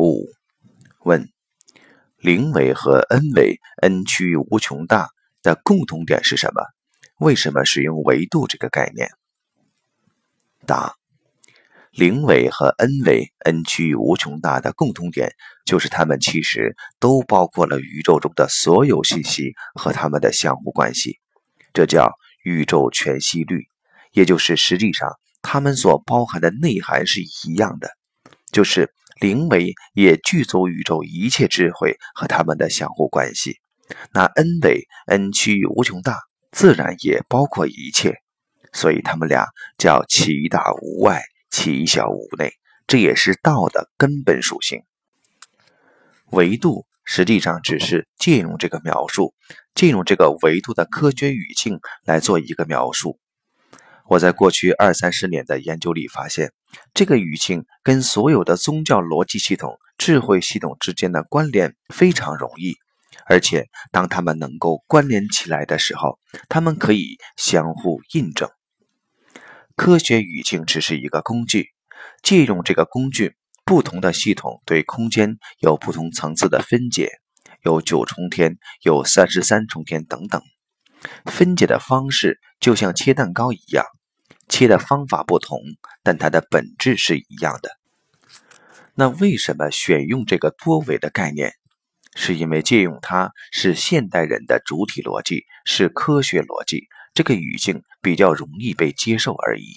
五问：零维和 n 维，n 趋于无穷大的共同点是什么？为什么使用维度这个概念？答：零维和 n 维，n 趋于无穷大的共同点就是它们其实都包括了宇宙中的所有信息和它们的相互关系，这叫宇宙全息律，也就是实际上它们所包含的内涵是一样的，就是。零维也具足宇宙一切智慧和它们的相互关系，那 n 维 n 趋于无穷大，自然也包括一切，所以他们俩叫其大无外，其小无内，这也是道的根本属性。维度实际上只是借用这个描述，借用这个维度的科学语境来做一个描述。我在过去二三十年的研究里发现，这个语境跟所有的宗教逻辑系统、智慧系统之间的关联非常容易，而且当它们能够关联起来的时候，它们可以相互印证。科学语境只是一个工具，借用这个工具，不同的系统对空间有不同层次的分解，有九重天，有三十三重天等等。分解的方式就像切蛋糕一样。切的方法不同，但它的本质是一样的。那为什么选用这个多维的概念？是因为借用它是现代人的主体逻辑，是科学逻辑，这个语境比较容易被接受而已。